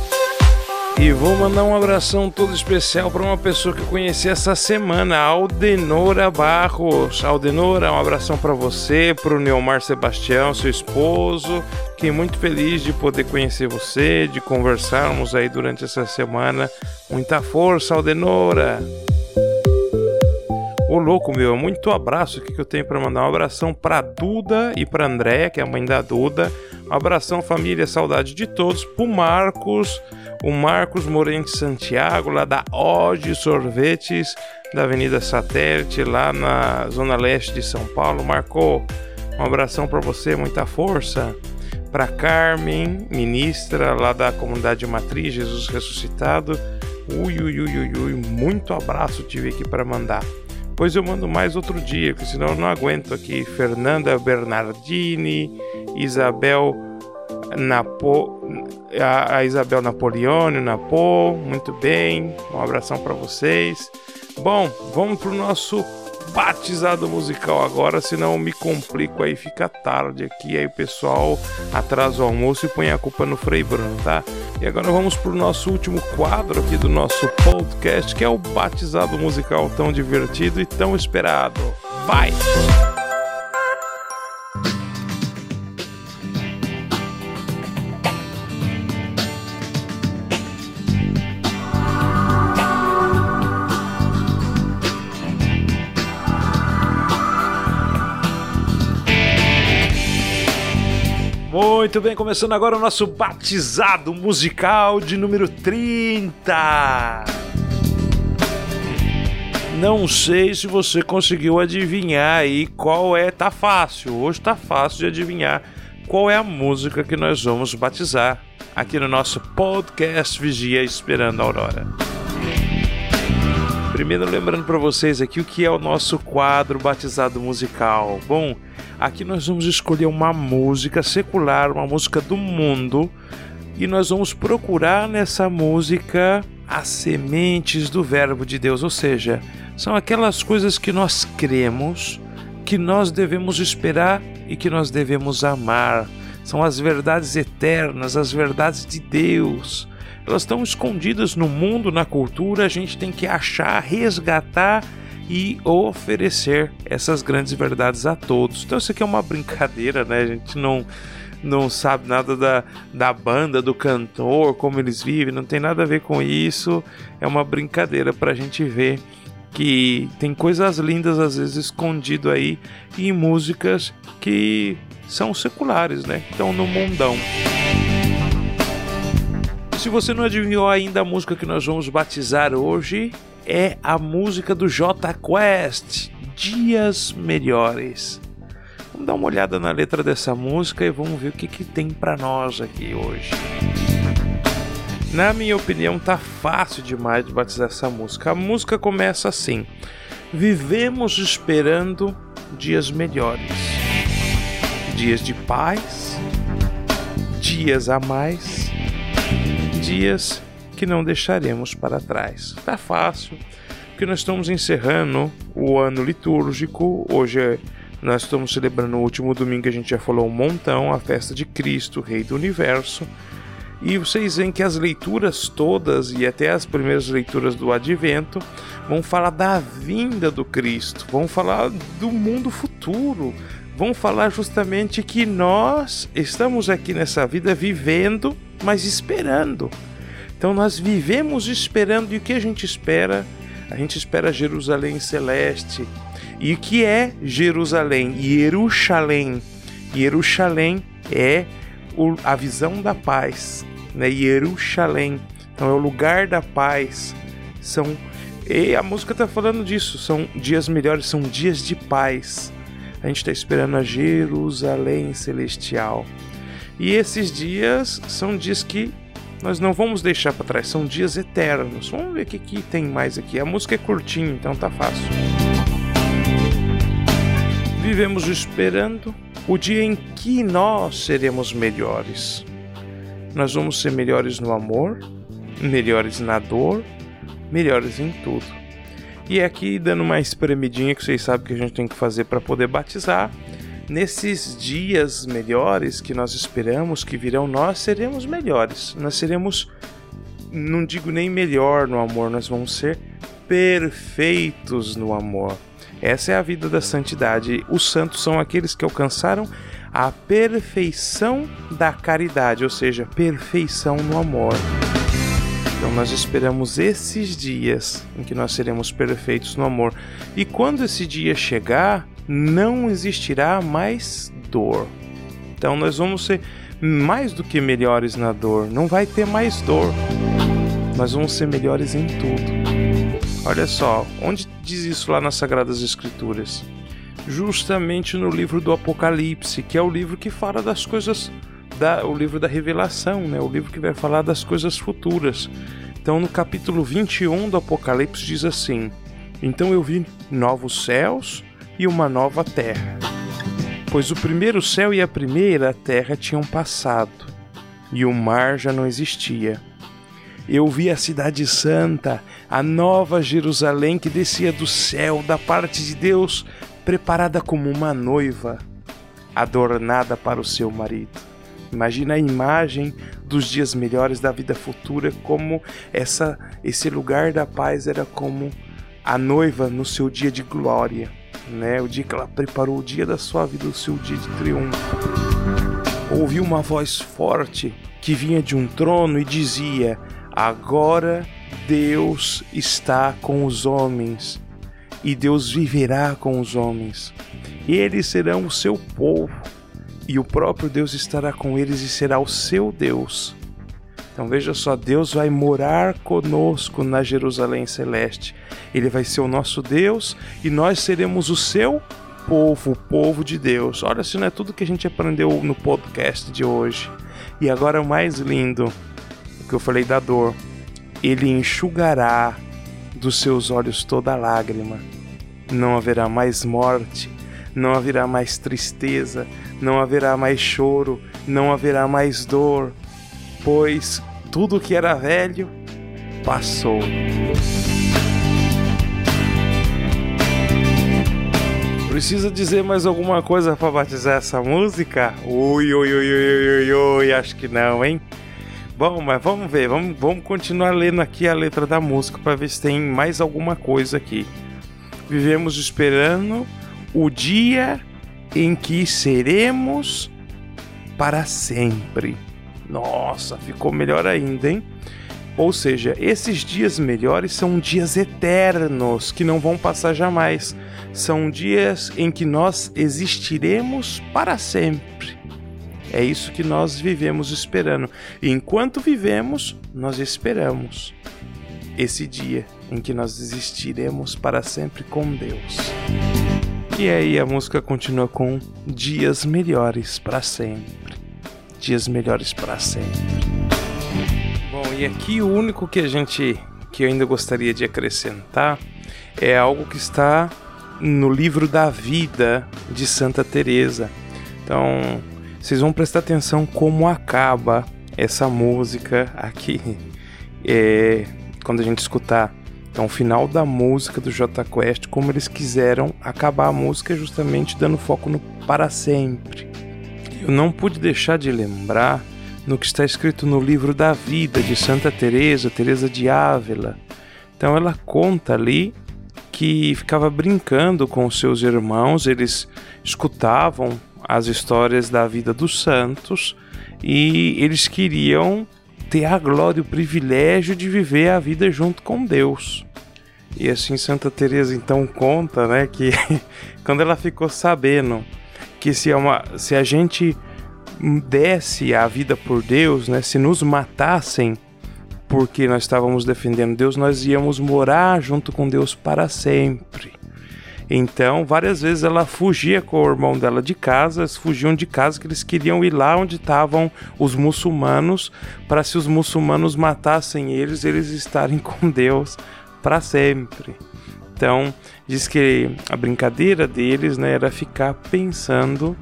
E vou mandar um abração todo especial para uma pessoa que eu conheci essa semana, Aldenora Barros. Aldenora, um abração para você, para o Neomar Sebastião, seu esposo. Fiquei muito feliz de poder conhecer você, de conversarmos aí durante essa semana. Muita força, Aldenora! Ô louco, meu, muito abraço aqui que eu tenho para mandar. Um abração para Duda e para Andréia, que é a mãe da Duda. Um abração, família, saudade de todos. Pro Marcos, o Marcos Morente Santiago, lá da Ode Sorvetes, da Avenida Satélite, lá na Zona Leste de São Paulo. Marcou, um abração para você, muita força. Para Carmen, ministra lá da comunidade Matriz Jesus Ressuscitado. Ui, ui, ui, ui, ui, muito abraço tive aqui para mandar. Pois eu mando mais outro dia, porque senão eu não aguento aqui. Fernanda Bernardini, Isabel Napo, a, a Isabel Napoleone, Napo, muito bem. Um abração para vocês. Bom, vamos pro nosso batizado musical agora, senão me complico aí, fica tarde aqui, aí o pessoal atrasa o almoço e põe a culpa no Frei Bruno, tá? E agora vamos pro nosso último quadro aqui do nosso podcast, que é o batizado musical tão divertido e tão esperado. Vai! Muito bem, começando agora o nosso batizado musical de número 30. Não sei se você conseguiu adivinhar aí qual é, tá fácil. Hoje tá fácil de adivinhar qual é a música que nós vamos batizar aqui no nosso podcast Vigia Esperando a Aurora. Primeiro lembrando para vocês aqui o que é o nosso quadro batizado musical. Bom, Aqui nós vamos escolher uma música secular, uma música do mundo, e nós vamos procurar nessa música as sementes do Verbo de Deus, ou seja, são aquelas coisas que nós cremos, que nós devemos esperar e que nós devemos amar. São as verdades eternas, as verdades de Deus. Elas estão escondidas no mundo, na cultura, a gente tem que achar, resgatar e oferecer essas grandes verdades a todos. Então isso aqui é uma brincadeira, né? A gente não não sabe nada da, da banda, do cantor, como eles vivem, não tem nada a ver com isso. É uma brincadeira para a gente ver que tem coisas lindas às vezes escondido aí em músicas que são seculares, né? Estão no mundão. Se você não adivinhou ainda a música que nós vamos batizar hoje, é a música do J Quest, Dias Melhores. Vamos dar uma olhada na letra dessa música e vamos ver o que, que tem para nós aqui hoje. Na minha opinião, tá fácil demais de batizar essa música. A música começa assim: Vivemos esperando dias melhores, dias de paz, dias a mais, dias que não deixaremos para trás. Tá fácil, porque nós estamos encerrando o ano litúrgico. Hoje é, nós estamos celebrando o último domingo, a gente já falou um montão, a festa de Cristo, Rei do Universo. E vocês veem que as leituras todas e até as primeiras leituras do Advento vão falar da vinda do Cristo, vão falar do mundo futuro, vão falar justamente que nós estamos aqui nessa vida vivendo, mas esperando. Então nós vivemos esperando, e o que a gente espera? A gente espera Jerusalém celeste. E o que é Jerusalém? Jerusalém. Jerusalém é a visão da paz, né? Jerusalém. Então é o lugar da paz. São e a música está falando disso. São dias melhores, são dias de paz. A gente está esperando a Jerusalém celestial. E esses dias são dias que nós não vamos deixar para trás, são dias eternos. Vamos ver o que, que tem mais aqui. A música é curtinha, então tá fácil. Vivemos esperando o dia em que nós seremos melhores. Nós vamos ser melhores no amor, melhores na dor, melhores em tudo. E aqui dando uma espremidinha que vocês sabem que a gente tem que fazer para poder batizar. Nesses dias melhores que nós esperamos que virão, nós seremos melhores. Nós seremos, não digo nem melhor no amor, nós vamos ser perfeitos no amor. Essa é a vida da santidade. Os santos são aqueles que alcançaram a perfeição da caridade, ou seja, perfeição no amor. Nós esperamos esses dias em que nós seremos perfeitos no amor. E quando esse dia chegar, não existirá mais dor. Então nós vamos ser mais do que melhores na dor, não vai ter mais dor. Nós vamos ser melhores em tudo. Olha só, onde diz isso lá nas Sagradas Escrituras? Justamente no livro do Apocalipse, que é o livro que fala das coisas, da, o livro da revelação, né? o livro que vai falar das coisas futuras. Então, no capítulo 21 do Apocalipse, diz assim: Então eu vi novos céus e uma nova terra. Pois o primeiro céu e a primeira terra tinham passado, e o mar já não existia eu vi a Cidade Santa, a nova Jerusalém que descia do céu, da parte de Deus, preparada como uma noiva, adornada para o seu marido. Imagina a imagem dos dias melhores da vida futura, como essa, esse lugar da paz era como a noiva no seu dia de glória, né? O dia que ela preparou o dia da sua vida, o seu dia de triunfo. Ouvi uma voz forte que vinha de um trono e dizia: Agora Deus está com os homens e Deus viverá com os homens. Eles serão o seu povo e o próprio Deus estará com eles e será o seu Deus. Então veja só, Deus vai morar conosco na Jerusalém celeste. Ele vai ser o nosso Deus e nós seremos o seu povo, o povo de Deus. Olha, se não é tudo que a gente aprendeu no podcast de hoje. E agora o mais lindo, que eu falei da dor, ele enxugará dos seus olhos toda lágrima. Não haverá mais morte, não haverá mais tristeza, não haverá mais choro, não haverá mais dor, pois tudo que era velho passou. Precisa dizer mais alguma coisa para batizar essa música? Ui, ui, ui, ui, ui, ui, acho que não, hein? Bom, mas vamos ver, vamos, vamos continuar lendo aqui a letra da música para ver se tem mais alguma coisa aqui. Vivemos esperando o dia em que seremos para sempre. Nossa, ficou melhor ainda, hein? Ou seja, esses dias melhores são dias eternos que não vão passar jamais. São dias em que nós existiremos para sempre. É isso que nós vivemos esperando. E enquanto vivemos, nós esperamos esse dia em que nós existiremos para sempre com Deus. E aí a música continua com dias melhores para sempre. Dias melhores para sempre. Bom, e aqui o único que a gente que eu ainda gostaria de acrescentar é algo que está no livro da vida de Santa Teresa. Então, vocês vão prestar atenção como acaba essa música aqui. É, quando a gente escutar então, o final da música do J Quest, como eles quiseram acabar a música, justamente dando foco no para sempre. Eu não pude deixar de lembrar no que está escrito no livro da vida de Santa Teresa, Teresa de Ávila. Então ela conta ali que ficava brincando com seus irmãos, eles escutavam as histórias da vida dos santos e eles queriam ter a glória, o privilégio de viver a vida junto com Deus. E assim Santa Teresa então conta, né, que quando ela ficou sabendo que se, é uma, se a gente desse a vida por Deus, né, se nos matassem porque nós estávamos defendendo Deus, nós íamos morar junto com Deus para sempre. Então, várias vezes ela fugia com o irmão dela de casa, eles fugiam de casa que eles queriam ir lá onde estavam os muçulmanos, para se os muçulmanos matassem eles, eles estarem com Deus para sempre. Então, diz que a brincadeira deles né, era ficar pensando,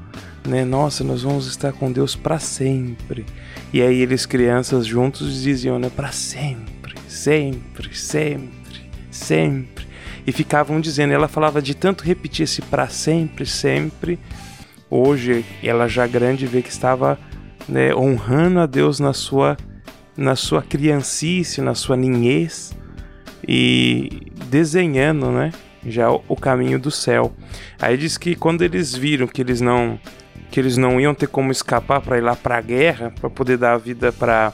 né, nossa, nós vamos estar com Deus para sempre. E aí eles crianças juntos diziam, né, para sempre, sempre, sempre, sempre. E ficavam dizendo. Ela falava de tanto repetir esse para sempre, sempre. Hoje, ela já grande vê que estava né, honrando a Deus na sua, na sua criancice, na sua ninhez e desenhando, né? Já o caminho do céu. Aí diz que quando eles viram que eles não que eles não iam ter como escapar para ir lá para a guerra, para poder dar a vida para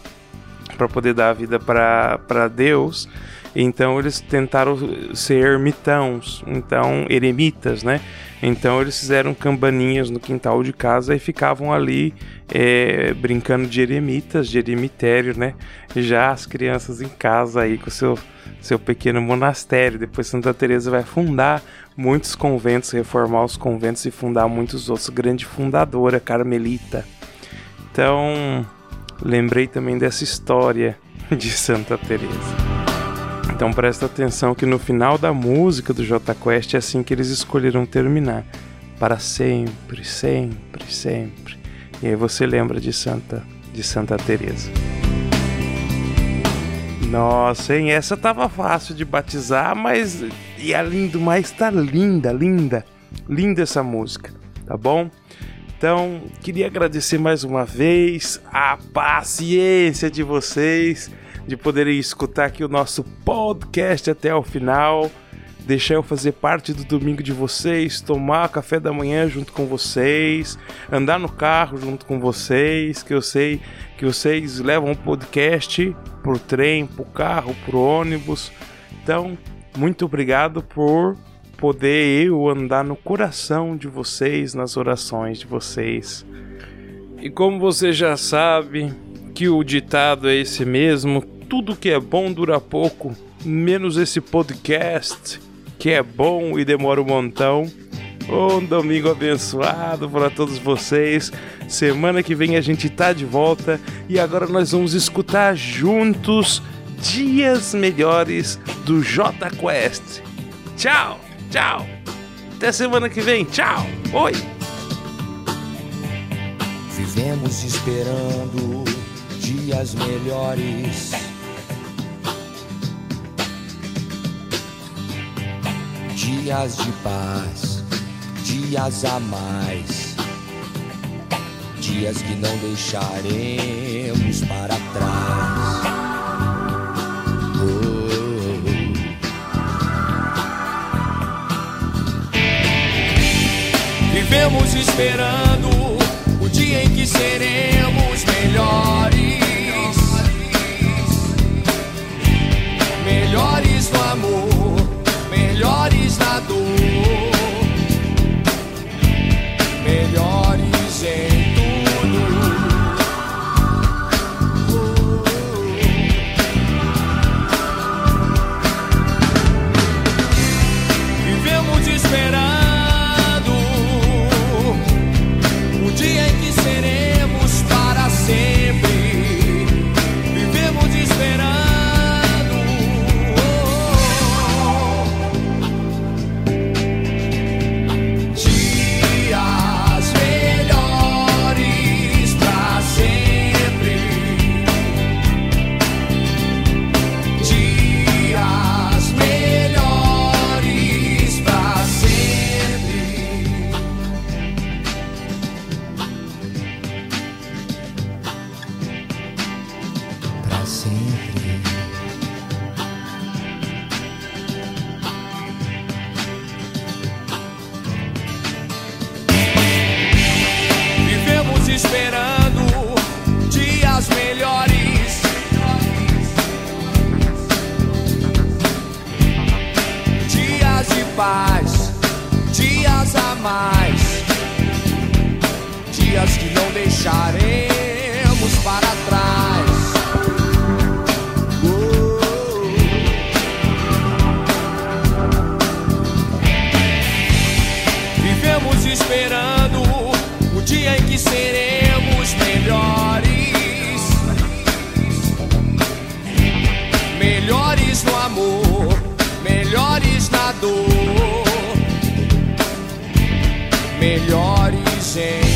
para poder dar a vida para Deus, então eles tentaram ser ermitãos, então eremitas, né? Então eles fizeram campaninhas no quintal de casa e ficavam ali é, brincando de eremitas, de eremitério, né? Já as crianças em casa aí com seu seu pequeno monastério. Depois Santa Teresa vai fundar muitos conventos, reformar os conventos e fundar muitos outros. Grande fundadora, carmelita. Então lembrei também dessa história de Santa Teresa. Então presta atenção que no final da música do J Quest é assim que eles escolheram terminar. Para sempre, sempre, sempre. E aí você lembra de Santa, de Santa Teresa. Nossa, hein? Essa tava fácil de batizar, mas e a lindo, mas tá linda, linda, linda essa música, tá bom? Então, queria agradecer mais uma vez a paciência de vocês de poderem escutar aqui o nosso podcast até o final, deixar eu fazer parte do domingo de vocês, tomar café da manhã junto com vocês, andar no carro junto com vocês, que eu sei que vocês levam o podcast por trem, por carro, por ônibus. Então, muito obrigado por poder eu andar no coração de vocês, nas orações de vocês. E como você já sabe, que o ditado é esse mesmo, tudo que é bom dura pouco, menos esse podcast que é bom e demora um montão. Um domingo abençoado para todos vocês. Semana que vem a gente tá de volta e agora nós vamos escutar juntos dias melhores do J Quest. Tchau, tchau. Até semana que vem. Tchau. Oi. Vivemos esperando dias melhores dias de paz, dias a mais, dias que não deixaremos para trás. Oh. Vivemos esperando o dia em que seremos melhores. Melhores no amor, melhores na dor, melhores em